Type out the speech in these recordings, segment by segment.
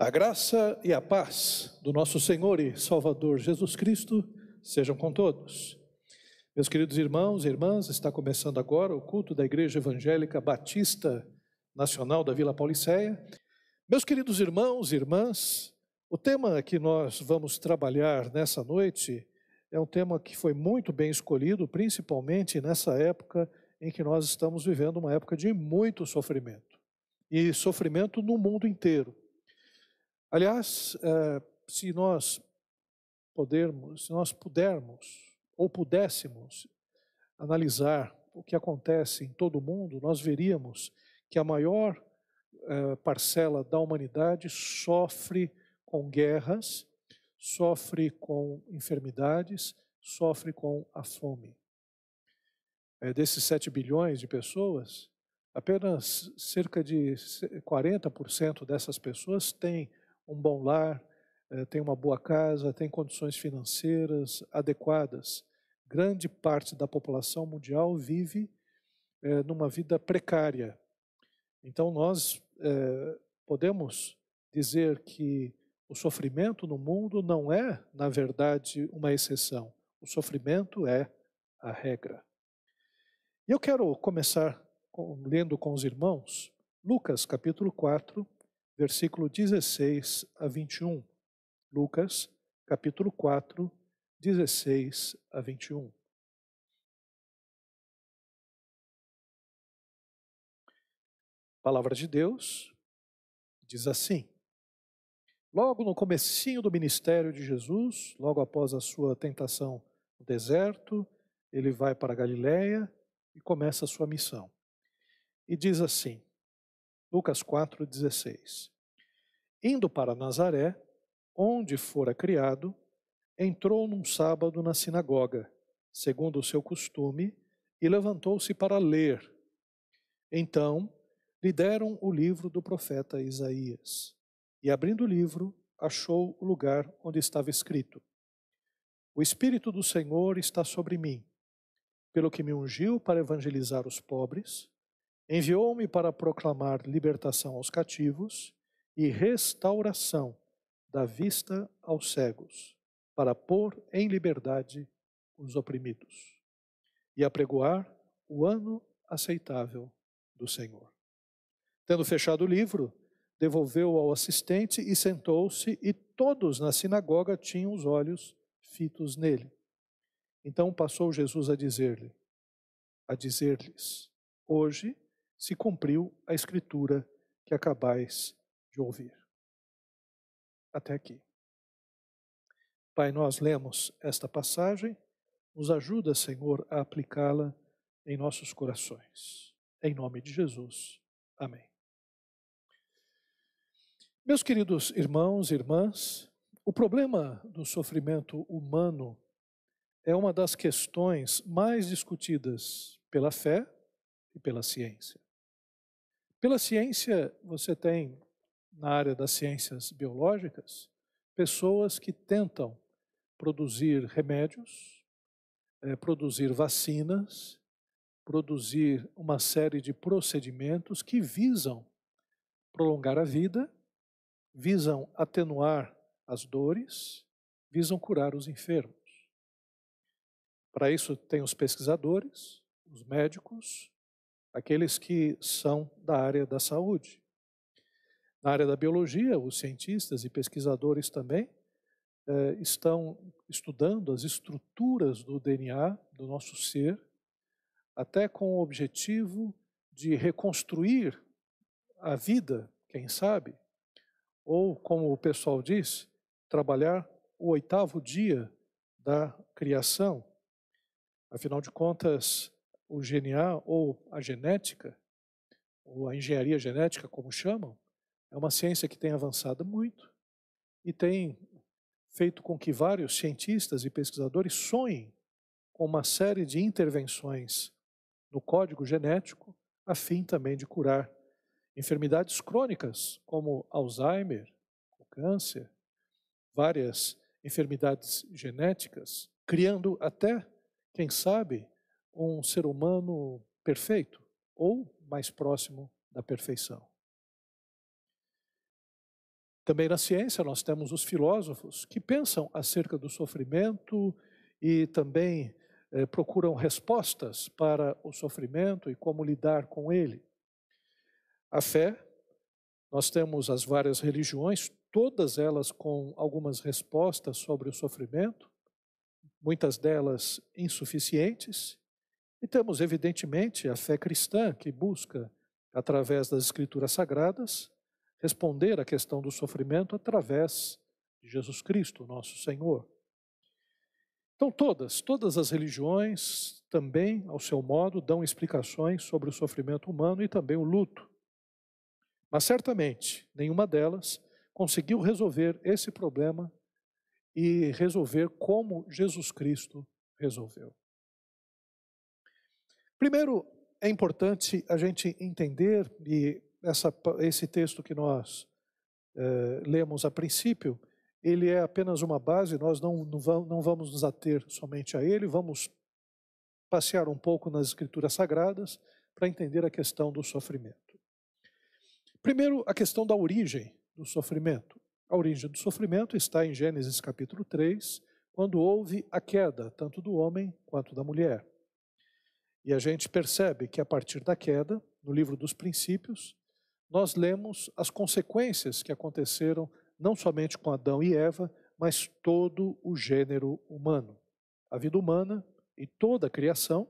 A graça e a paz do nosso Senhor e Salvador Jesus Cristo sejam com todos. Meus queridos irmãos e irmãs, está começando agora o culto da Igreja Evangélica Batista Nacional da Vila Pauliceia. Meus queridos irmãos e irmãs, o tema que nós vamos trabalhar nessa noite é um tema que foi muito bem escolhido, principalmente nessa época em que nós estamos vivendo uma época de muito sofrimento. E sofrimento no mundo inteiro. Aliás, eh, se nós podermos, se nós pudermos ou pudéssemos analisar o que acontece em todo o mundo, nós veríamos que a maior eh, parcela da humanidade sofre com guerras, sofre com enfermidades, sofre com a fome. É, desses 7 bilhões de pessoas, apenas cerca de 40% dessas pessoas têm um bom lar, eh, tem uma boa casa, tem condições financeiras adequadas. Grande parte da população mundial vive eh, numa vida precária. Então, nós eh, podemos dizer que o sofrimento no mundo não é, na verdade, uma exceção. O sofrimento é a regra. E eu quero começar com, lendo com os irmãos Lucas capítulo 4, versículo 16 a 21. Lucas, capítulo 4, 16 a 21. palavra de Deus diz assim: Logo no comecinho do ministério de Jesus, logo após a sua tentação no deserto, ele vai para Galiléia e começa a sua missão. E diz assim: Lucas 4,16. Indo para Nazaré, onde fora criado, entrou num sábado na sinagoga, segundo o seu costume, e levantou-se para ler. Então lhe deram o livro do profeta Isaías. E abrindo o livro, achou o lugar onde estava escrito: O Espírito do Senhor está sobre mim, pelo que me ungiu para evangelizar os pobres Enviou-me para proclamar libertação aos cativos e restauração da vista aos cegos, para pôr em liberdade os oprimidos e apregoar o ano aceitável do Senhor. Tendo fechado o livro, devolveu ao assistente e sentou-se, e todos na sinagoga tinham os olhos fitos nele. Então passou Jesus a dizer-lhe, a dizer-lhes: Hoje se cumpriu a escritura que acabais de ouvir. Até aqui. Pai, nós lemos esta passagem, nos ajuda, Senhor, a aplicá-la em nossos corações. Em nome de Jesus. Amém. Meus queridos irmãos e irmãs, o problema do sofrimento humano é uma das questões mais discutidas pela fé e pela ciência. Pela ciência, você tem, na área das ciências biológicas, pessoas que tentam produzir remédios, é, produzir vacinas, produzir uma série de procedimentos que visam prolongar a vida, visam atenuar as dores, visam curar os enfermos. Para isso, tem os pesquisadores, os médicos, aqueles que são da área da saúde. Na área da biologia, os cientistas e pesquisadores também eh, estão estudando as estruturas do DNA do nosso ser, até com o objetivo de reconstruir a vida, quem sabe, ou, como o pessoal diz, trabalhar o oitavo dia da criação. Afinal de contas, o GNA ou a genética, ou a engenharia genética, como chamam, é uma ciência que tem avançado muito e tem feito com que vários cientistas e pesquisadores sonhem com uma série de intervenções no código genético, a fim também de curar enfermidades crônicas, como Alzheimer, o câncer, várias enfermidades genéticas, criando até, quem sabe, um ser humano perfeito ou mais próximo da perfeição. Também na ciência nós temos os filósofos que pensam acerca do sofrimento e também eh, procuram respostas para o sofrimento e como lidar com ele. A fé, nós temos as várias religiões, todas elas com algumas respostas sobre o sofrimento, muitas delas insuficientes, e temos, evidentemente, a fé cristã, que busca, através das Escrituras Sagradas, responder à questão do sofrimento através de Jesus Cristo, nosso Senhor. Então, todas, todas as religiões também, ao seu modo, dão explicações sobre o sofrimento humano e também o luto. Mas certamente, nenhuma delas conseguiu resolver esse problema e resolver como Jesus Cristo resolveu. Primeiro, é importante a gente entender, e essa, esse texto que nós eh, lemos a princípio, ele é apenas uma base, nós não, não vamos nos ater somente a ele, vamos passear um pouco nas Escrituras Sagradas para entender a questão do sofrimento. Primeiro, a questão da origem do sofrimento. A origem do sofrimento está em Gênesis capítulo 3, quando houve a queda, tanto do homem quanto da mulher. E a gente percebe que a partir da queda, no livro dos princípios, nós lemos as consequências que aconteceram não somente com Adão e Eva, mas todo o gênero humano. A vida humana e toda a criação,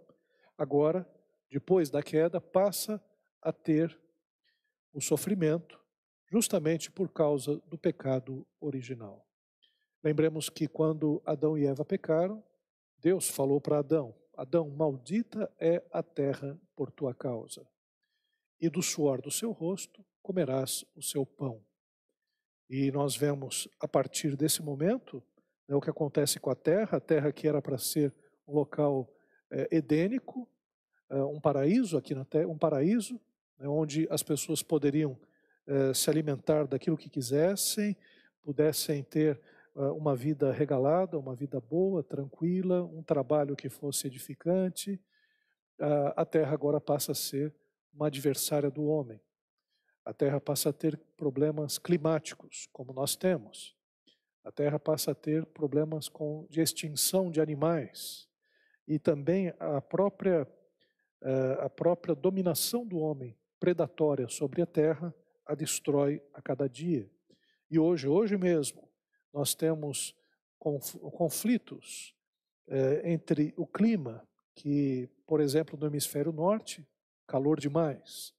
agora, depois da queda, passa a ter o sofrimento justamente por causa do pecado original. Lembremos que quando Adão e Eva pecaram, Deus falou para Adão: Adão, maldita é a terra por tua causa, e do suor do seu rosto comerás o seu pão. E nós vemos a partir desse momento né, o que acontece com a terra, a terra que era para ser um local é, edênico, é, um paraíso aqui na terra, um paraíso né, onde as pessoas poderiam eh, se alimentar daquilo que quisessem, pudessem ter uma vida regalada, uma vida boa, tranquila, um trabalho que fosse edificante. A terra agora passa a ser uma adversária do homem. A terra passa a ter problemas climáticos, como nós temos. A terra passa a ter problemas com, de extinção de animais. E também a própria, uh, a própria dominação do homem predatória sobre a terra a destrói a cada dia. E hoje, hoje mesmo, nós temos conflitos é, entre o clima, que, por exemplo, no hemisfério norte, calor demais,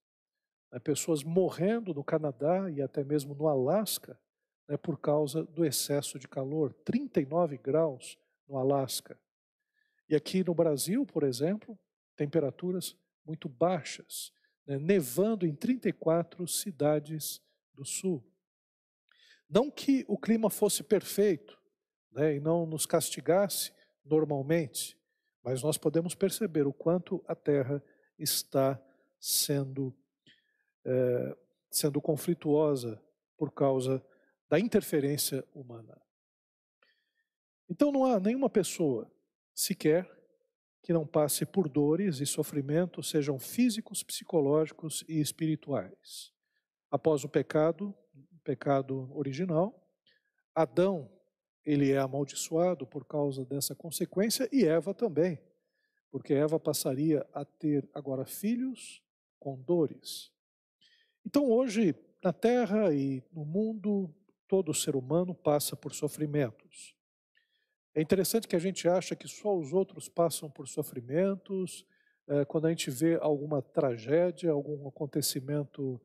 né, pessoas morrendo no Canadá e até mesmo no Alasca né, por causa do excesso de calor, 39 graus no Alasca. E aqui no Brasil, por exemplo, temperaturas muito baixas, né, nevando em 34 cidades do sul. Não que o clima fosse perfeito né, e não nos castigasse normalmente, mas nós podemos perceber o quanto a Terra está sendo, é, sendo conflituosa por causa da interferência humana. Então não há nenhuma pessoa sequer que não passe por dores e sofrimentos, sejam físicos, psicológicos e espirituais. Após o pecado, pecado original, Adão, ele é amaldiçoado por causa dessa consequência e Eva também, porque Eva passaria a ter agora filhos com dores. Então hoje, na terra e no mundo, todo ser humano passa por sofrimentos. É interessante que a gente acha que só os outros passam por sofrimentos. É, quando a gente vê alguma tragédia, algum acontecimento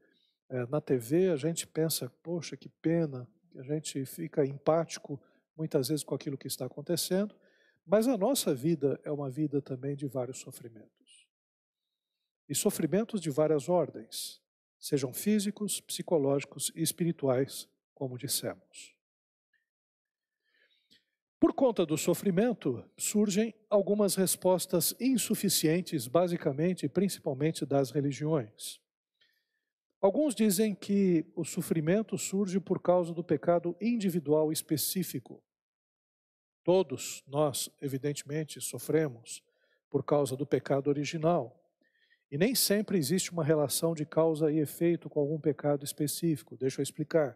é, na TV, a gente pensa, poxa, que pena, a gente fica empático muitas vezes com aquilo que está acontecendo, mas a nossa vida é uma vida também de vários sofrimentos. E sofrimentos de várias ordens, sejam físicos, psicológicos e espirituais, como dissemos. Por conta do sofrimento, surgem algumas respostas insuficientes, basicamente e principalmente das religiões. Alguns dizem que o sofrimento surge por causa do pecado individual específico. Todos nós, evidentemente, sofremos por causa do pecado original. E nem sempre existe uma relação de causa e efeito com algum pecado específico. Deixa eu explicar.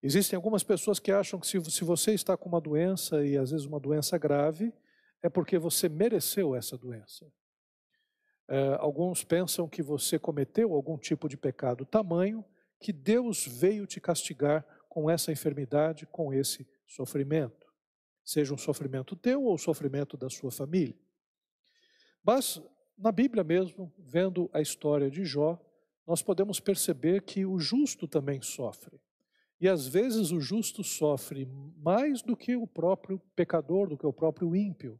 Existem algumas pessoas que acham que se, você está com uma doença, e às vezes uma doença grave, é porque você mereceu essa doença. É, alguns pensam que você cometeu algum tipo de pecado tamanho que Deus veio te castigar com essa enfermidade, com esse sofrimento. Seja um sofrimento teu ou sofrimento da sua família. Mas, na Bíblia mesmo, vendo a história de Jó, nós podemos perceber que o justo também sofre. E às vezes o justo sofre mais do que o próprio pecador, do que o próprio ímpio.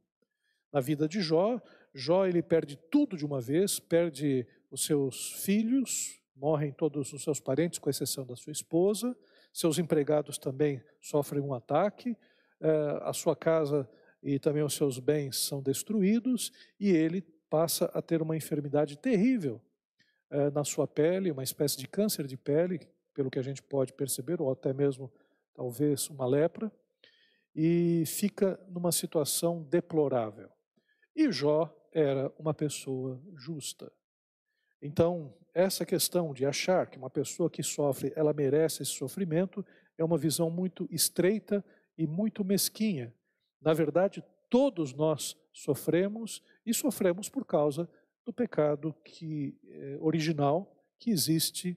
Na vida de Jó, Jó ele perde tudo de uma vez, perde os seus filhos, morrem todos os seus parentes, com exceção da sua esposa, seus empregados também sofrem um ataque, eh, a sua casa e também os seus bens são destruídos, e ele passa a ter uma enfermidade terrível eh, na sua pele, uma espécie de câncer de pele, pelo que a gente pode perceber, ou até mesmo talvez uma lepra, e fica numa situação deplorável. E Jó era uma pessoa justa. Então, essa questão de achar que uma pessoa que sofre, ela merece esse sofrimento, é uma visão muito estreita e muito mesquinha. Na verdade, todos nós sofremos e sofremos por causa do pecado que eh, original que existe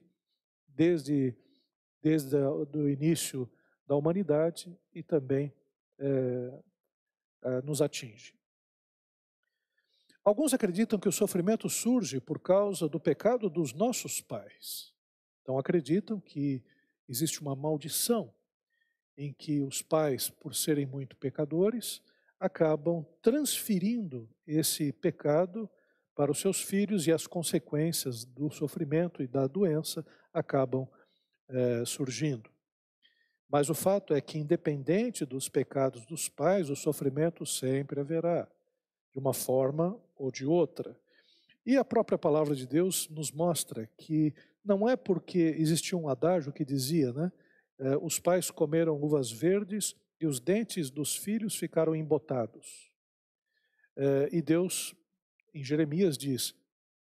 desde desde o início da humanidade e também eh, nos atinge. Alguns acreditam que o sofrimento surge por causa do pecado dos nossos pais. Então acreditam que existe uma maldição em que os pais, por serem muito pecadores, acabam transferindo esse pecado para os seus filhos e as consequências do sofrimento e da doença acabam é, surgindo. Mas o fato é que, independente dos pecados dos pais, o sofrimento sempre haverá de uma forma ou de outra. E a própria palavra de Deus nos mostra que não é porque existia um adágio que dizia, né? Eh, os pais comeram uvas verdes e os dentes dos filhos ficaram embotados. Eh, e Deus, em Jeremias, diz: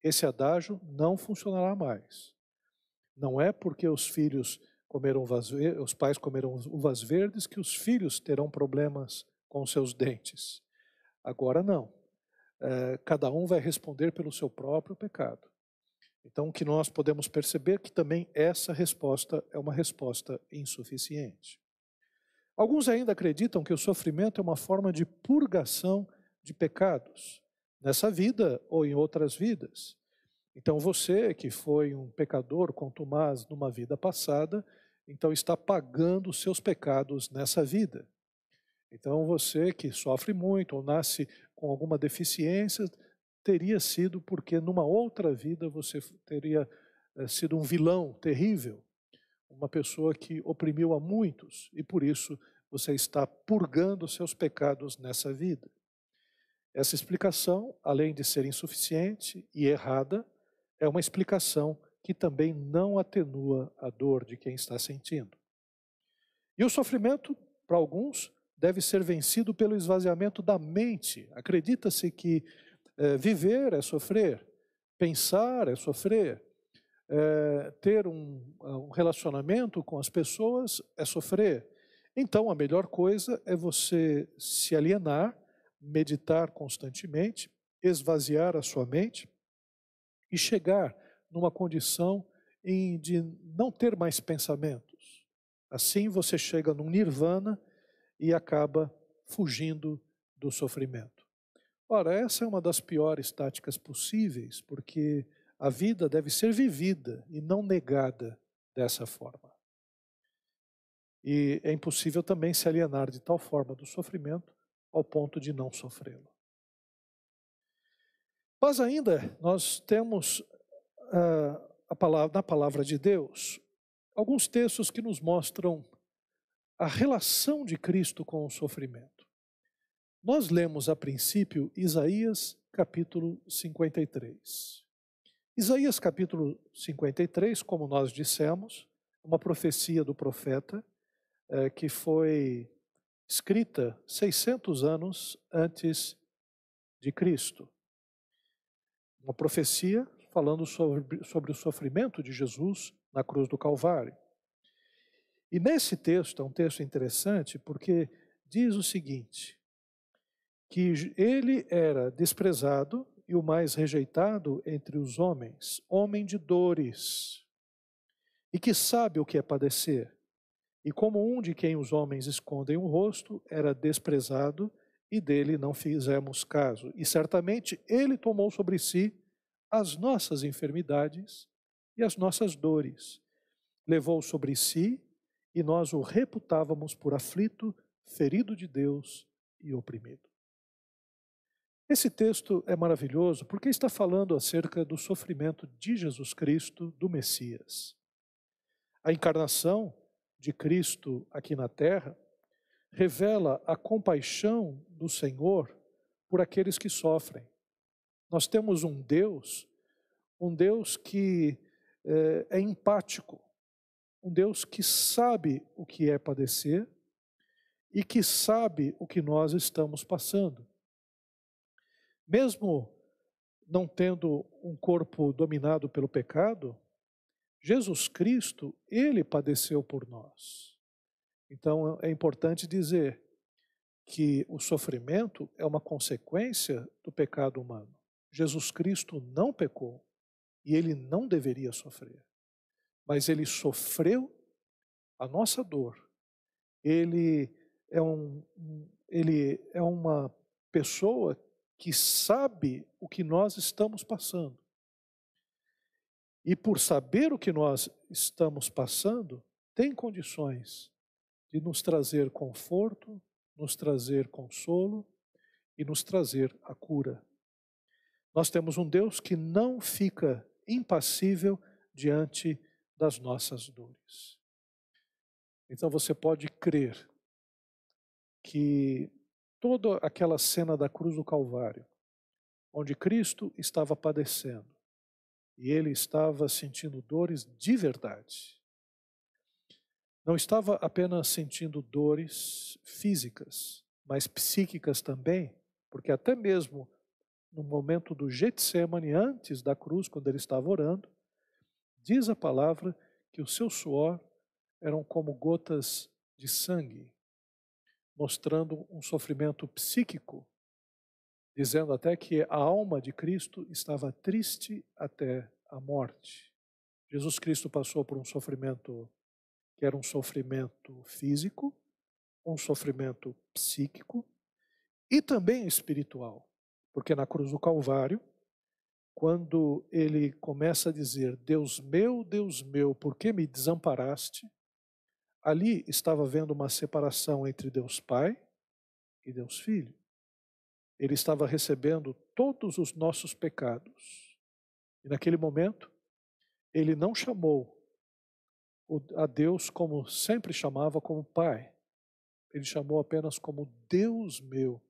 esse adágio não funcionará mais. Não é porque os filhos comeram uvas, os pais comeram uvas verdes que os filhos terão problemas com seus dentes. Agora não. É, cada um vai responder pelo seu próprio pecado. Então, o que nós podemos perceber é que também essa resposta é uma resposta insuficiente. Alguns ainda acreditam que o sofrimento é uma forma de purgação de pecados, nessa vida ou em outras vidas. Então, você que foi um pecador contumaz numa vida passada, então está pagando os seus pecados nessa vida. Então, você que sofre muito ou nasce com alguma deficiência, teria sido porque numa outra vida você teria é, sido um vilão terrível, uma pessoa que oprimiu a muitos e por isso você está purgando seus pecados nessa vida. Essa explicação, além de ser insuficiente e errada, é uma explicação que também não atenua a dor de quem está sentindo. E o sofrimento, para alguns, deve ser vencido pelo esvaziamento da mente. Acredita-se que é, viver é sofrer, pensar é sofrer, é, ter um, um relacionamento com as pessoas é sofrer. Então, a melhor coisa é você se alienar, meditar constantemente, esvaziar a sua mente e chegar numa condição em, de não ter mais pensamentos. Assim você chega num nirvana e acaba fugindo do sofrimento. Ora, essa é uma das piores táticas possíveis, porque a vida deve ser vivida e não negada dessa forma. E é impossível também se alienar de tal forma do sofrimento ao ponto de não sofrê-lo. Mas ainda nós temos uh, a palavra, na palavra de Deus alguns textos que nos mostram a relação de Cristo com o sofrimento. Nós lemos a princípio Isaías capítulo 53. Isaías capítulo 53, como nós dissemos, uma profecia do profeta é, que foi escrita 600 anos antes de Cristo. Uma profecia falando sobre, sobre o sofrimento de Jesus na cruz do Calvário. E nesse texto, é um texto interessante, porque diz o seguinte: que ele era desprezado e o mais rejeitado entre os homens, homem de dores, e que sabe o que é padecer. E como um de quem os homens escondem o rosto, era desprezado e dele não fizemos caso. E certamente ele tomou sobre si as nossas enfermidades e as nossas dores. Levou sobre si e nós o reputávamos por aflito, ferido de Deus e oprimido. Esse texto é maravilhoso porque está falando acerca do sofrimento de Jesus Cristo, do Messias. A encarnação de Cristo aqui na terra revela a compaixão do Senhor por aqueles que sofrem. Nós temos um Deus, um Deus que é, é empático, um Deus que sabe o que é padecer e que sabe o que nós estamos passando. Mesmo não tendo um corpo dominado pelo pecado, Jesus Cristo, ele padeceu por nós. Então é importante dizer que o sofrimento é uma consequência do pecado humano. Jesus Cristo não pecou e ele não deveria sofrer, mas ele sofreu a nossa dor. Ele é, um, ele é uma pessoa que sabe o que nós estamos passando. E por saber o que nós estamos passando, tem condições de nos trazer conforto, nos trazer consolo e nos trazer a cura. Nós temos um Deus que não fica impassível diante das nossas dores. Então você pode crer que toda aquela cena da cruz do Calvário, onde Cristo estava padecendo e ele estava sentindo dores de verdade. Não estava apenas sentindo dores físicas, mas psíquicas também, porque até mesmo no momento do Getsemane, antes da cruz, quando ele estava orando, diz a palavra que o seu suor eram como gotas de sangue mostrando um sofrimento psíquico, dizendo até que a alma de Cristo estava triste até a morte. Jesus Cristo passou por um sofrimento que era um sofrimento físico, um sofrimento psíquico e também espiritual, porque na cruz do Calvário, quando ele começa a dizer: Deus meu, Deus meu, por que me desamparaste? Ali estava havendo uma separação entre Deus Pai e Deus Filho. Ele estava recebendo todos os nossos pecados. E naquele momento, ele não chamou a Deus como sempre chamava, como Pai. Ele chamou apenas como Deus meu,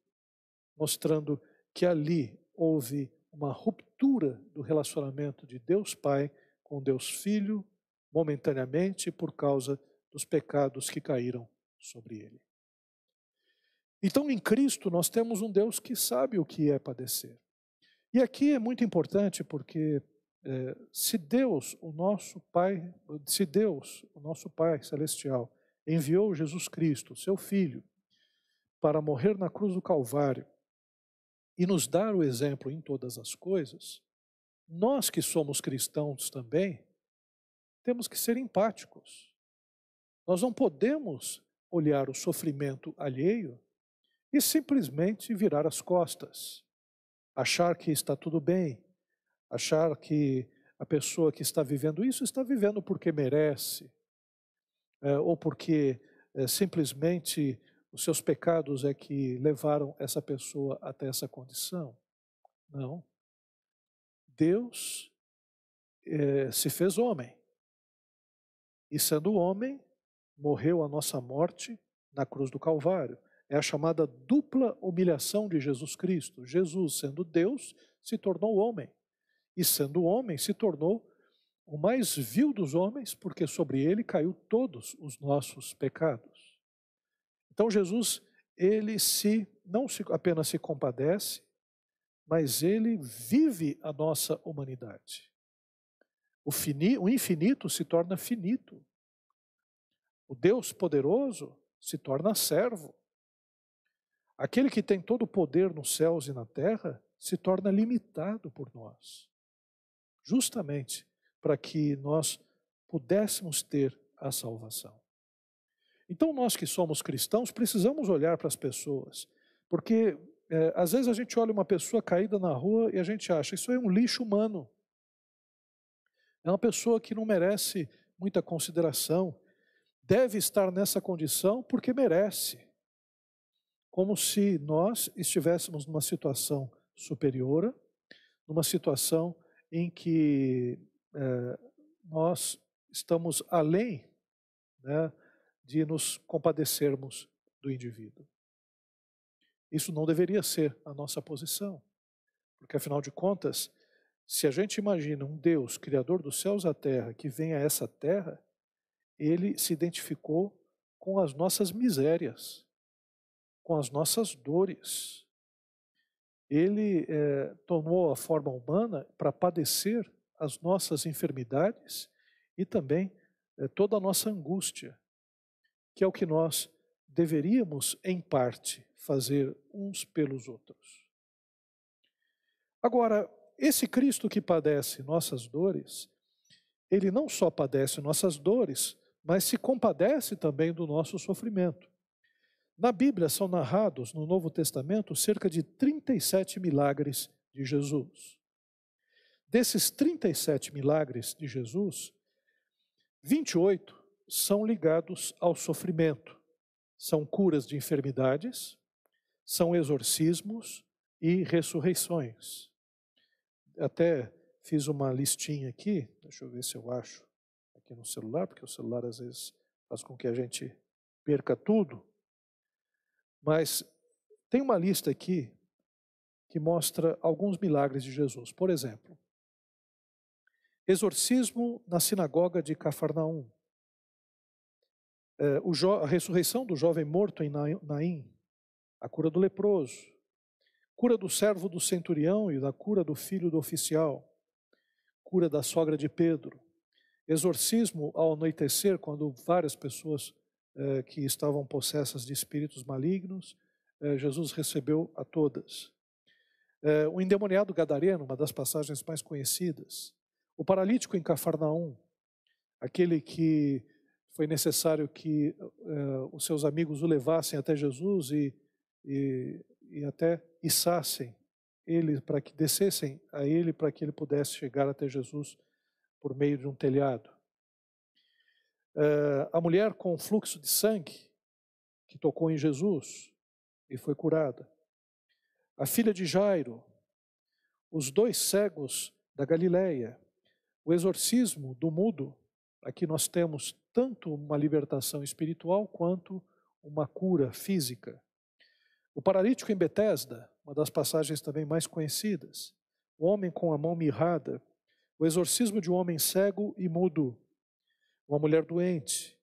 mostrando que ali houve uma ruptura do relacionamento de Deus Pai com Deus Filho, momentaneamente por causa dos pecados que caíram sobre ele. Então, em Cristo, nós temos um Deus que sabe o que é padecer. E aqui é muito importante porque é, se Deus, o nosso Pai, se Deus, o nosso Pai celestial, enviou Jesus Cristo, seu Filho, para morrer na cruz do Calvário e nos dar o exemplo em todas as coisas, nós que somos cristãos também, temos que ser empáticos. Nós não podemos olhar o sofrimento alheio e simplesmente virar as costas, achar que está tudo bem, achar que a pessoa que está vivendo isso está vivendo porque merece, é, ou porque é, simplesmente os seus pecados é que levaram essa pessoa até essa condição. Não. Deus é, se fez homem. E sendo homem, morreu a nossa morte na cruz do Calvário. É a chamada dupla humilhação de Jesus Cristo. Jesus, sendo Deus, se tornou homem. E sendo homem, se tornou o mais vil dos homens, porque sobre ele caiu todos os nossos pecados. Então Jesus, ele se não se, apenas se compadece, mas ele vive a nossa humanidade. O, fini, o infinito se torna finito O Deus poderoso se torna servo. Aquele que tem todo o poder nos céus e na terra se torna limitado por nós, justamente para que nós pudéssemos ter a salvação. Então, nós que somos cristãos precisamos olhar para as pessoas, porque é, às vezes a gente olha uma pessoa caída na rua e a gente acha isso é um lixo humano. É uma pessoa que não merece muita consideração, deve estar nessa condição porque merece. Como se nós estivéssemos numa situação superior, numa situação em que é, nós estamos além né, de nos compadecermos do indivíduo. Isso não deveria ser a nossa posição, porque afinal de contas, se a gente imagina um Deus, Criador dos céus e da terra, que vem a essa terra, ele se identificou com as nossas misérias, com as nossas dores. Ele é, tomou a forma humana para padecer as nossas enfermidades e também é, toda a nossa angústia, que é o que nós deveríamos, em parte, fazer uns pelos outros. Agora, esse Cristo que padece nossas dores, ele não só padece nossas dores, mas se compadece também do nosso sofrimento. Na Bíblia são narrados, no Novo Testamento, cerca de 37 milagres de Jesus. Desses 37 milagres de Jesus, 28 são ligados ao sofrimento. São curas de enfermidades, são exorcismos e ressurreições. Até fiz uma listinha aqui, deixa eu ver se eu acho aqui no celular, porque o celular às vezes faz com que a gente perca tudo. Mas tem uma lista aqui que mostra alguns milagres de Jesus. Por exemplo, exorcismo na sinagoga de Cafarnaum. É, a ressurreição do jovem morto em Naim, a cura do leproso, cura do servo do centurião e da cura do filho do oficial, cura da sogra de Pedro, exorcismo ao anoitecer, quando várias pessoas eh, que estavam possessas de espíritos malignos, eh, Jesus recebeu a todas. Eh, o endemoniado gadareno, uma das passagens mais conhecidas, o paralítico em Cafarnaum, aquele que foi necessário que os seus amigos o levassem até Jesus e, e, e até içassem ele para que descessem a ele para que ele pudesse chegar até Jesus por meio de um telhado. Uh, a mulher com fluxo de sangue, que tocou em Jesus e foi curada. A filha de Jairo, os dois cegos da Galileia, o exorcismo do mudo. Aqui nós temos tanto uma libertação espiritual quanto uma cura física. O paralítico em Betesda, uma das passagens também mais conhecidas. O homem com a mão mirrada, o exorcismo de um homem cego e mudo, uma mulher doente.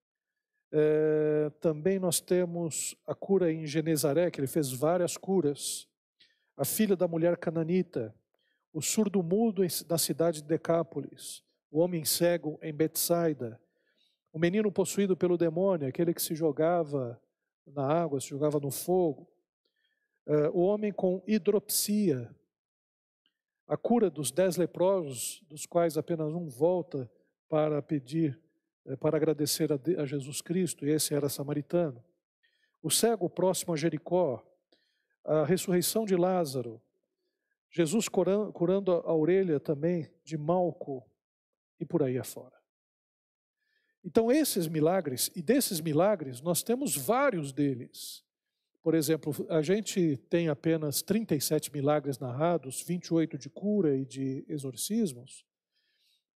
É, também nós temos a cura em Genezaré, que ele fez várias curas. A filha da mulher cananita, o surdo mudo na cidade de Decápolis, o homem cego em Betsaida, o menino possuído pelo demônio, aquele que se jogava na água, se jogava no fogo, é, o homem com hidropsia, a cura dos dez leprosos, dos quais apenas um volta para pedir, eh, para agradecer a Jesus Cristo, e esse era samaritano. O cego próximo a Jericó, a ressurreição de Lázaro, Jesus curando a orelha também de Malco e por aí afora. Então, esses milagres, e desses milagres, nós temos vários deles. Por exemplo, a gente tem apenas 37 milagres narrados, 28 de cura e de exorcismos,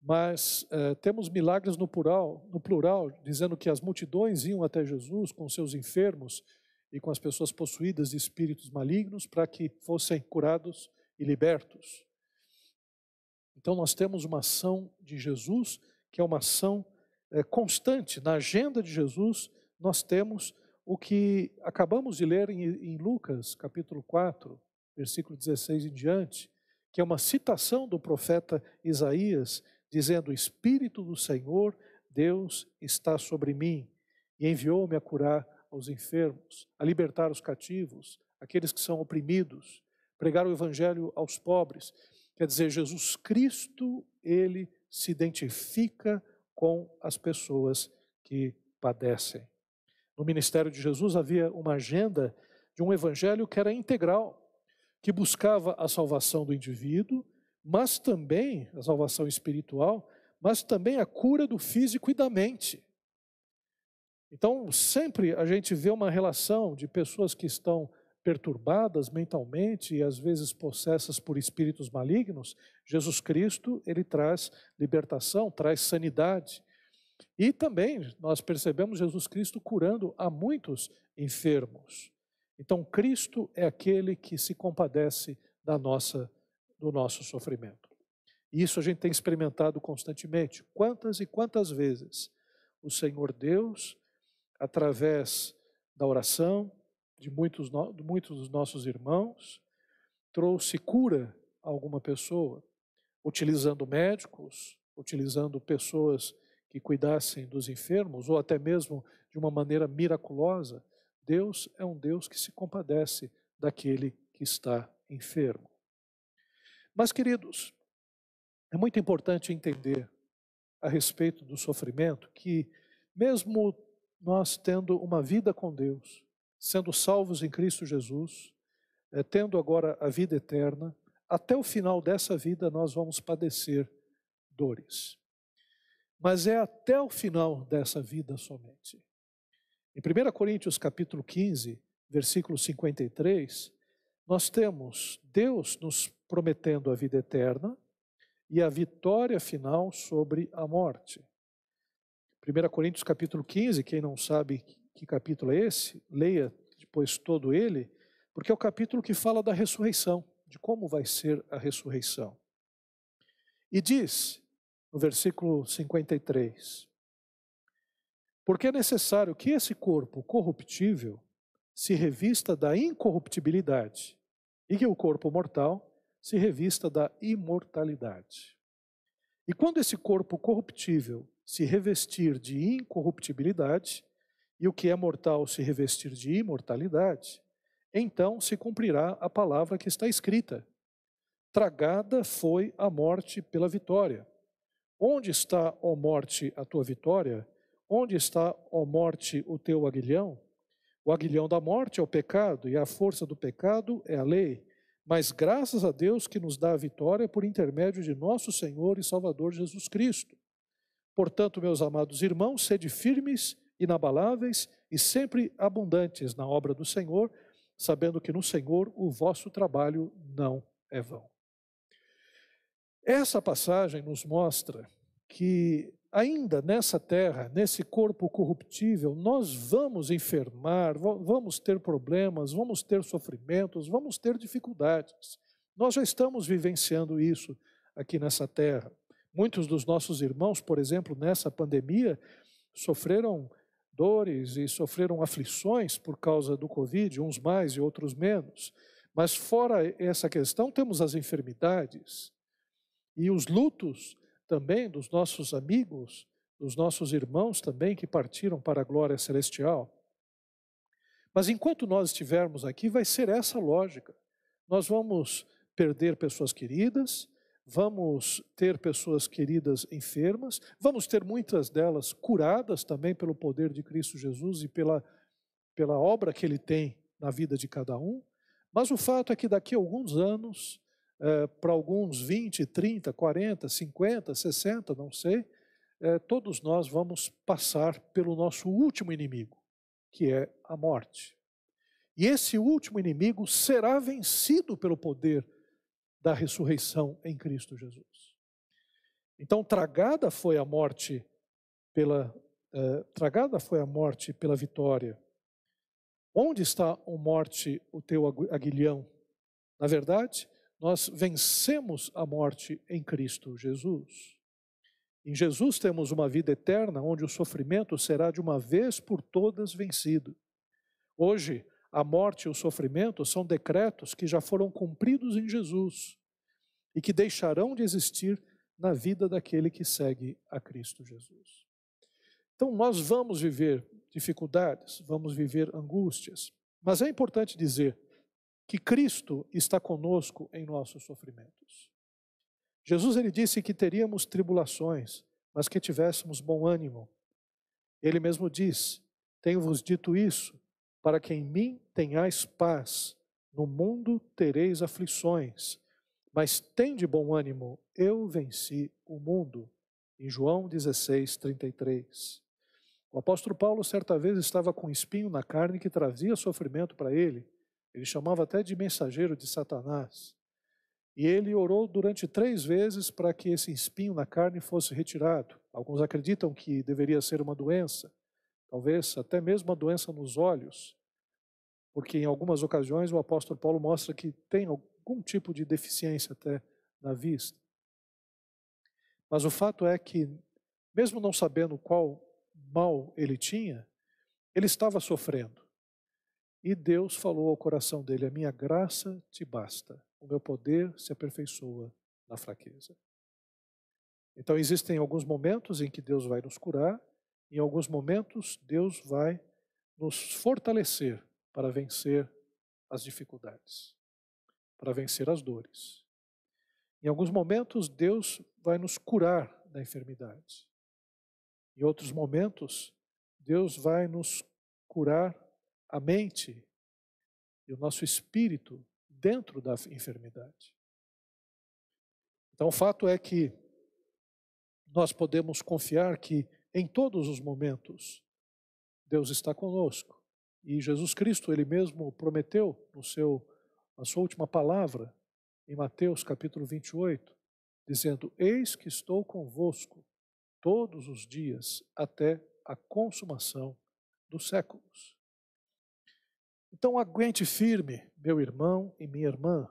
mas eh, temos milagres no plural, no plural, dizendo que as multidões iam até Jesus com seus enfermos e com as pessoas possuídas de espíritos malignos para que fossem curados e libertos. Então nós temos uma ação de Jesus que é uma ação eh, constante. Na agenda de Jesus nós temos o que acabamos de ler em, em Lucas, capítulo 4, versículo 16 em diante, que é uma citação do profeta Isaías, dizendo: O Espírito do Senhor, Deus, está sobre mim, e enviou-me a curar aos enfermos, a libertar os cativos, aqueles que são oprimidos, pregar o evangelho aos pobres. Quer dizer, Jesus Cristo, ele se identifica com as pessoas que padecem. No ministério de Jesus havia uma agenda de um evangelho que era integral, que buscava a salvação do indivíduo, mas também a salvação espiritual, mas também a cura do físico e da mente. Então, sempre a gente vê uma relação de pessoas que estão perturbadas mentalmente e às vezes possessas por espíritos malignos. Jesus Cristo, ele traz libertação, traz sanidade. E também nós percebemos Jesus Cristo curando a muitos enfermos. Então, Cristo é aquele que se compadece da nossa do nosso sofrimento. Isso a gente tem experimentado constantemente. Quantas e quantas vezes o Senhor Deus através da oração de muitos, de muitos dos nossos irmãos, trouxe cura a alguma pessoa, utilizando médicos, utilizando pessoas que cuidassem dos enfermos, ou até mesmo de uma maneira miraculosa. Deus é um Deus que se compadece daquele que está enfermo. Mas, queridos, é muito importante entender a respeito do sofrimento que, mesmo nós tendo uma vida com Deus, sendo salvos em Cristo Jesus, é, tendo agora a vida eterna, até o final dessa vida nós vamos padecer dores. Mas é até o final dessa vida somente. Em 1 Coríntios capítulo 15, versículo 53, nós temos Deus nos prometendo a vida eterna e a vitória final sobre a morte. 1 Coríntios capítulo 15, quem não sabe que capítulo é esse, leia depois todo ele, porque é o capítulo que fala da ressurreição, de como vai ser a ressurreição. E diz, no versículo 53, porque é necessário que esse corpo corruptível se revista da incorruptibilidade e que o corpo mortal se revista da imortalidade. E quando esse corpo corruptível se revestir de incorruptibilidade, e o que é mortal se revestir de imortalidade, então se cumprirá a palavra que está escrita: Tragada foi a morte pela vitória. Onde está, ó morte, a tua vitória? Onde está, ó morte, o teu aguilhão? O aguilhão da morte é o pecado, e a força do pecado é a lei. Mas graças a Deus que nos dá a vitória por intermédio de nosso Senhor e Salvador Jesus Cristo. Portanto, meus amados irmãos, sede firmes, inabaláveis e sempre abundantes na obra do Senhor, sabendo que no Senhor o vosso trabalho não é vão. Essa passagem nos mostra que ainda nessa terra, nesse corpo corruptível, nós vamos enfermar, vamos ter problemas, vamos ter sofrimentos, vamos ter dificuldades. Nós já estamos vivenciando isso aqui nessa terra. Muitos dos nossos irmãos, por exemplo, nessa pandemia, sofreram dores e sofreram aflições por causa do Covid, uns mais e outros menos. Mas fora essa questão, temos as enfermidades e os lutos também dos nossos amigos, dos nossos irmãos também que partiram para a glória celestial. Mas enquanto nós estivermos aqui, vai ser essa lógica. Nós vamos perder pessoas queridas, vamos ter pessoas queridas enfermas, vamos ter muitas delas curadas também pelo poder de Cristo Jesus e pela, pela obra que Ele tem na vida de cada um. Mas o fato é que daqui a alguns anos, é, para alguns 20, 30, 40, 50, 60, não sei, é, todos nós vamos passar pelo nosso último inimigo, que é a morte. E esse último inimigo será vencido pelo poder da ressurreição em Cristo Jesus. Então, tragada foi a morte pela eh, tragada foi a morte pela vitória. Onde está, a morte, o teu aguilhão? Na verdade, nós vencemos a morte em Cristo Jesus. Em Jesus temos uma vida eterna onde o sofrimento será de uma vez por todas vencido. Hoje, a morte e o sofrimento são decretos que já foram cumpridos em Jesus e que deixarão de existir na vida daquele que segue a Cristo Jesus. Então, nós vamos viver dificuldades, vamos viver angústias, mas é importante dizer que Cristo está conosco em nossos sofrimentos. Jesus ele disse que teríamos tribulações, mas que tivéssemos bom ânimo. Ele mesmo diz: Tenho-vos dito isso, para que em mim tenhais paz. No mundo tereis aflições, mas tende bom ânimo, eu venci o mundo. Em João 16, 33. O apóstolo Paulo, certa vez, estava com um espinho na carne que trazia sofrimento para ele. Ele chamava até de mensageiro de Satanás. E ele orou durante três vezes para que esse espinho na carne fosse retirado. Alguns acreditam que deveria ser uma doença, talvez até mesmo uma doença nos olhos, porque em algumas ocasiões o apóstolo Paulo mostra que tem algum tipo de deficiência até na vista. Mas o fato é que, mesmo não sabendo qual mal ele tinha, ele estava sofrendo. E Deus falou ao coração dele: A minha graça te basta, o meu poder se aperfeiçoa na fraqueza. Então, existem alguns momentos em que Deus vai nos curar, em alguns momentos, Deus vai nos fortalecer para vencer as dificuldades, para vencer as dores. Em alguns momentos, Deus vai nos curar da enfermidade. Em outros momentos, Deus vai nos curar a mente e o nosso espírito dentro da enfermidade. Então, o fato é que nós podemos confiar que em todos os momentos Deus está conosco. E Jesus Cristo, ele mesmo prometeu no seu na sua última palavra em Mateus capítulo 28, dizendo: Eis que estou convosco todos os dias até a consumação dos séculos. Então aguente firme, meu irmão e minha irmã,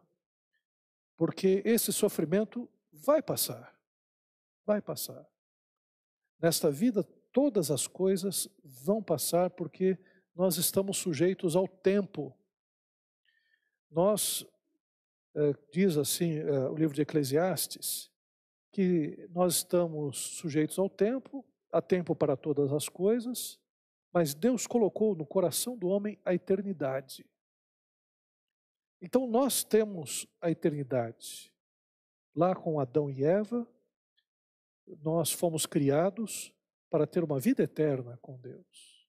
porque esse sofrimento vai passar. Vai passar. Nesta vida, todas as coisas vão passar porque nós estamos sujeitos ao tempo. Nós, eh, diz assim eh, o livro de Eclesiastes, que nós estamos sujeitos ao tempo, há tempo para todas as coisas, mas Deus colocou no coração do homem a eternidade. Então nós temos a eternidade. Lá com Adão e Eva, nós fomos criados para ter uma vida eterna com Deus.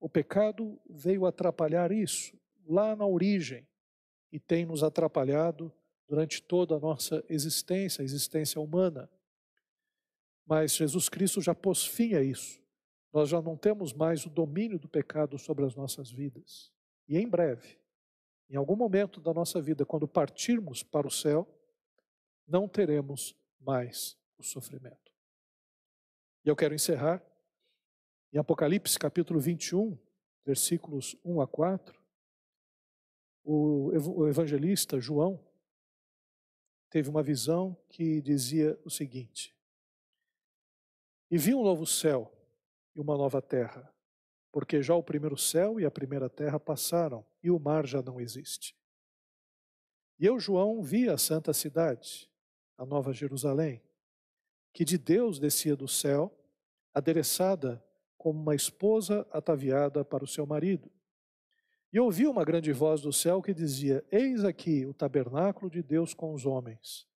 O pecado veio atrapalhar isso lá na origem e tem nos atrapalhado durante toda a nossa existência, a existência humana. Mas Jesus Cristo já pôs fim a isso nós já não temos mais o domínio do pecado sobre as nossas vidas. E em breve, em algum momento da nossa vida, quando partirmos para o céu, não teremos mais o sofrimento. E eu quero encerrar em Apocalipse capítulo 21, versículos 1 a 4. O evangelista João teve uma visão que dizia o seguinte: E vi um novo céu e uma nova terra, porque já o primeiro céu e a primeira terra passaram e o mar já não existe. E eu, João, vi a santa cidade, a nova Jerusalém, que de Deus descia do céu, adereçada como uma esposa ataviada para o seu marido. E ouvi uma grande voz do céu que dizia: Eis aqui o tabernáculo de Deus com os homens,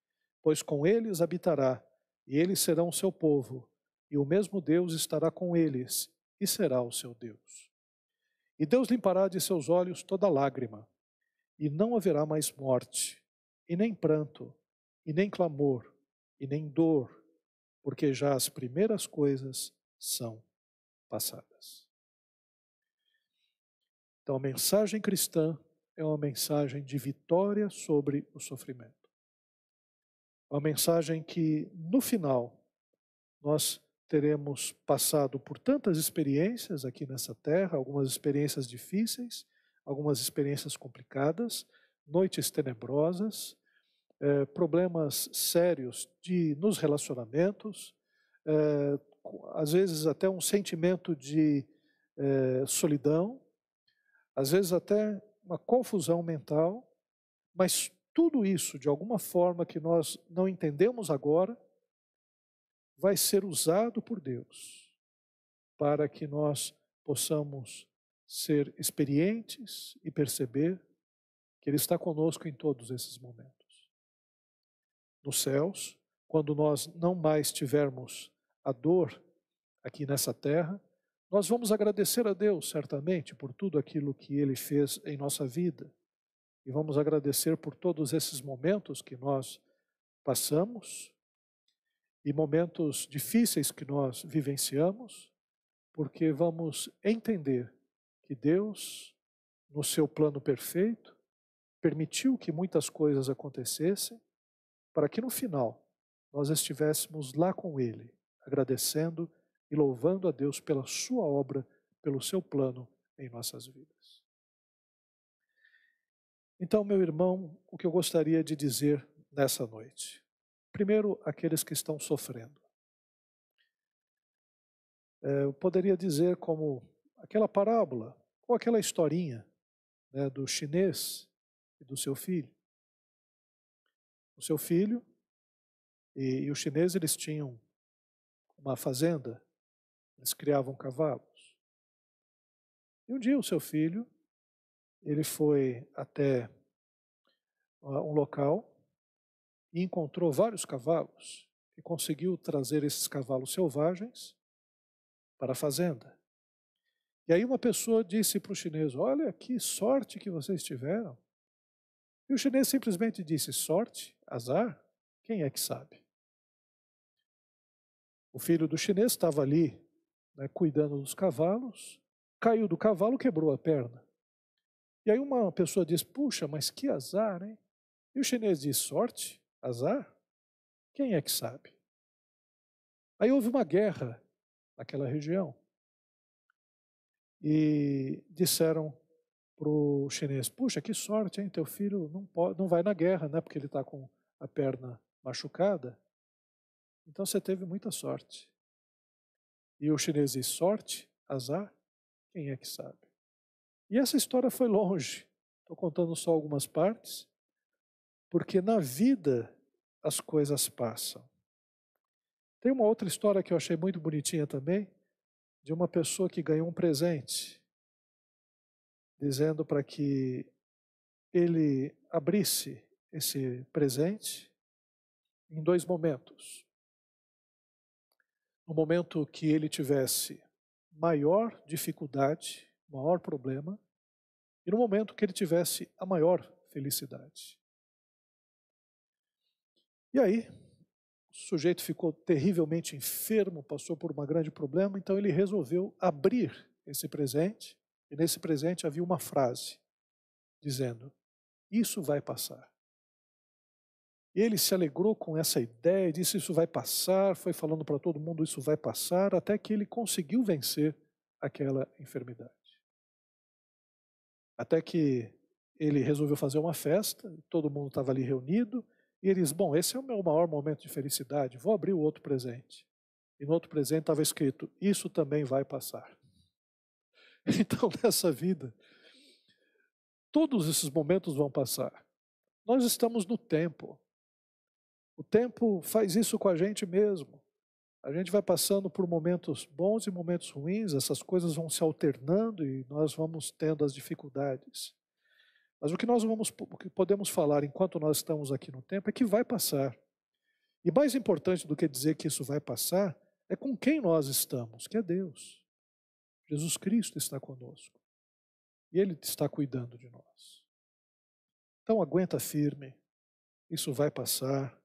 pois com eles habitará, e eles serão o seu povo, e o mesmo Deus estará com eles e será o seu Deus. E Deus limpará de seus olhos toda lágrima, e não haverá mais morte, e nem pranto, e nem clamor, e nem dor, porque já as primeiras coisas são passadas. Então, a mensagem cristã é uma mensagem de vitória sobre o sofrimento. É uma mensagem que, no final, nós teremos passado por tantas experiências aqui nessa terra, algumas experiências difíceis, algumas experiências complicadas, noites tenebrosas, eh, problemas sérios de nos relacionamentos, eh, às vezes até um sentimento de eh, solidão, às vezes até uma confusão mental, mas tudo isso, de alguma forma que nós não entendemos agora, vai ser usado por Deus para que nós possamos ser experientes e perceber que Ele está conosco em todos esses momentos. Nos céus, quando nós não mais tivermos a dor aqui nessa terra, nós vamos agradecer a Deus, certamente, por tudo aquilo que Ele fez em nossa vida. E vamos agradecer por todos esses momentos que nós passamos e momentos difíceis que nós vivenciamos, porque vamos entender que Deus, no seu plano perfeito, permitiu que muitas coisas acontecessem para que no final nós estivéssemos lá com Ele, agradecendo e louvando a Deus pela Sua obra, pelo seu plano em nossas vidas. Então, meu irmão, o que eu gostaria de dizer nessa noite? Primeiro, aqueles que estão sofrendo. É, eu poderia dizer como aquela parábola, ou aquela historinha né, do chinês e do seu filho. O seu filho e, e os chineses eles tinham uma fazenda eles criavam cavalos. E um dia o seu filho, ele foi até um local e encontrou vários cavalos e conseguiu trazer esses cavalos selvagens para a fazenda. E aí uma pessoa disse para o chinês: Olha que sorte que vocês tiveram. E o chinês simplesmente disse: Sorte? Azar? Quem é que sabe? O filho do chinês estava ali né, cuidando dos cavalos, caiu do cavalo, quebrou a perna. E aí uma pessoa diz: Puxa, mas que azar, hein? E o chinês diz: Sorte? Azar? Quem é que sabe? Aí houve uma guerra naquela região. E disseram para o chinês: Puxa, que sorte, hein? Teu filho não, pode, não vai na guerra, né? Porque ele está com a perna machucada. Então você teve muita sorte. E o chinês diz: sorte, azar, quem é que sabe? E essa história foi longe. Estou contando só algumas partes, porque na vida as coisas passam. Tem uma outra história que eu achei muito bonitinha também, de uma pessoa que ganhou um presente, dizendo para que ele abrisse esse presente em dois momentos no momento que ele tivesse maior dificuldade, maior problema, e no momento que ele tivesse a maior felicidade. E aí, o sujeito ficou terrivelmente enfermo, passou por um grande problema, então ele resolveu abrir esse presente, e nesse presente havia uma frase dizendo: Isso vai passar. Ele se alegrou com essa ideia, disse: Isso vai passar, foi falando para todo mundo: Isso vai passar, até que ele conseguiu vencer aquela enfermidade. Até que ele resolveu fazer uma festa, todo mundo estava ali reunido, e ele disse: Bom, esse é o meu maior momento de felicidade, vou abrir o outro presente. E no outro presente estava escrito: Isso também vai passar. Então, nessa vida, todos esses momentos vão passar. Nós estamos no tempo. O tempo faz isso com a gente mesmo. A gente vai passando por momentos bons e momentos ruins, essas coisas vão se alternando e nós vamos tendo as dificuldades. Mas o que nós vamos, o que podemos falar enquanto nós estamos aqui no tempo é que vai passar. E mais importante do que dizer que isso vai passar é com quem nós estamos, que é Deus. Jesus Cristo está conosco. E Ele está cuidando de nós. Então aguenta firme, isso vai passar.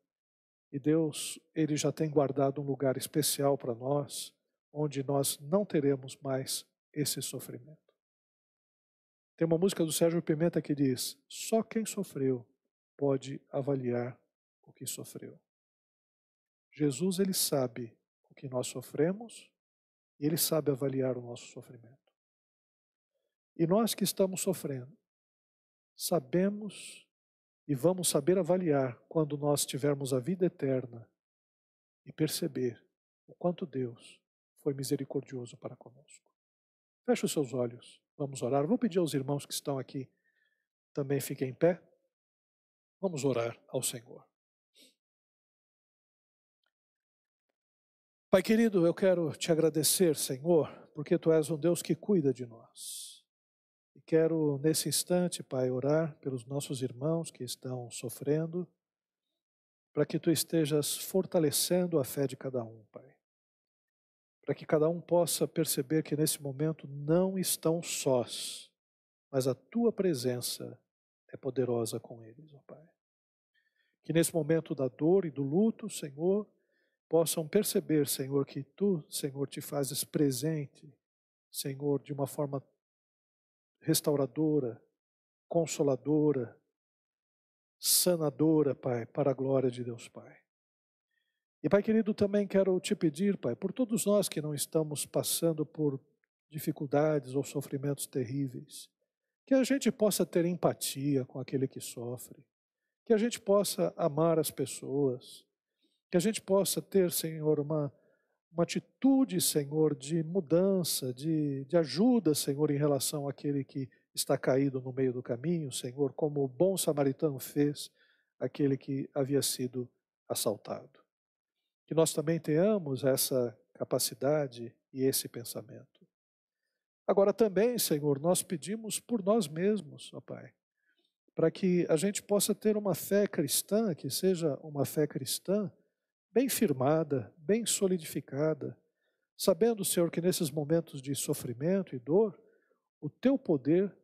E Deus, Ele já tem guardado um lugar especial para nós, onde nós não teremos mais esse sofrimento. Tem uma música do Sérgio Pimenta que diz: Só quem sofreu pode avaliar o que sofreu. Jesus, Ele sabe o que nós sofremos e Ele sabe avaliar o nosso sofrimento. E nós que estamos sofrendo, sabemos e vamos saber avaliar quando nós tivermos a vida eterna e perceber o quanto Deus foi misericordioso para conosco. Feche os seus olhos, vamos orar. Vou pedir aos irmãos que estão aqui também fiquem em pé. Vamos orar ao Senhor. Pai querido, eu quero te agradecer, Senhor, porque tu és um Deus que cuida de nós. Quero, nesse instante, Pai, orar pelos nossos irmãos que estão sofrendo, para que tu estejas fortalecendo a fé de cada um, Pai. Para que cada um possa perceber que nesse momento não estão sós, mas a tua presença é poderosa com eles, ó Pai. Que nesse momento da dor e do luto, Senhor, possam perceber, Senhor, que tu, Senhor, te fazes presente, Senhor, de uma forma restauradora, consoladora, sanadora, Pai, para a glória de Deus, Pai. E, Pai querido, também quero te pedir, Pai, por todos nós que não estamos passando por dificuldades ou sofrimentos terríveis, que a gente possa ter empatia com aquele que sofre, que a gente possa amar as pessoas, que a gente possa ter, Senhor, uma, uma atitude, Senhor, de mudança, de, de ajuda, Senhor, em relação àquele que está caído no meio do caminho, Senhor, como o bom samaritano fez aquele que havia sido assaltado. Que nós também tenhamos essa capacidade e esse pensamento. Agora também, Senhor, nós pedimos por nós mesmos, ó Pai, para que a gente possa ter uma fé cristã, que seja uma fé cristã bem firmada, bem solidificada, sabendo, Senhor, que nesses momentos de sofrimento e dor, o teu poder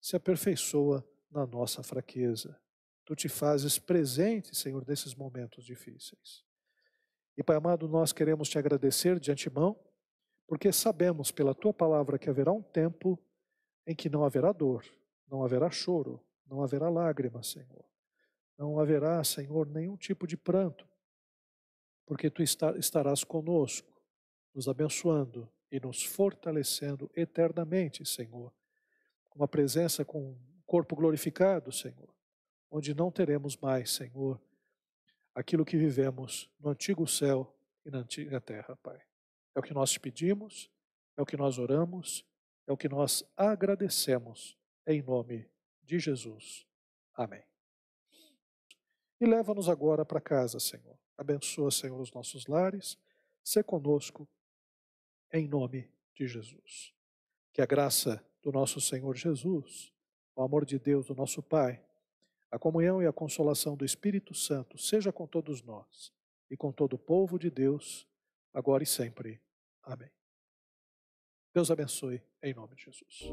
se aperfeiçoa na nossa fraqueza. Tu te fazes presente, Senhor, nesses momentos difíceis. E, Pai amado, nós queremos te agradecer de antemão, porque sabemos pela tua palavra que haverá um tempo em que não haverá dor, não haverá choro, não haverá lágrimas, Senhor. Não haverá, Senhor, nenhum tipo de pranto, porque tu estarás conosco, nos abençoando e nos fortalecendo eternamente, Senhor. Uma presença com um corpo glorificado, Senhor, onde não teremos mais, Senhor, aquilo que vivemos no antigo céu e na antiga terra, Pai. É o que nós te pedimos, é o que nós oramos, é o que nós agradecemos, em nome de Jesus. Amém. E leva-nos agora para casa, Senhor. Abençoa, Senhor, os nossos lares. Se conosco, em nome de Jesus. Que a graça do nosso Senhor Jesus, o amor de Deus, do nosso Pai, a comunhão e a consolação do Espírito Santo seja com todos nós e com todo o povo de Deus, agora e sempre. Amém. Deus abençoe, em nome de Jesus.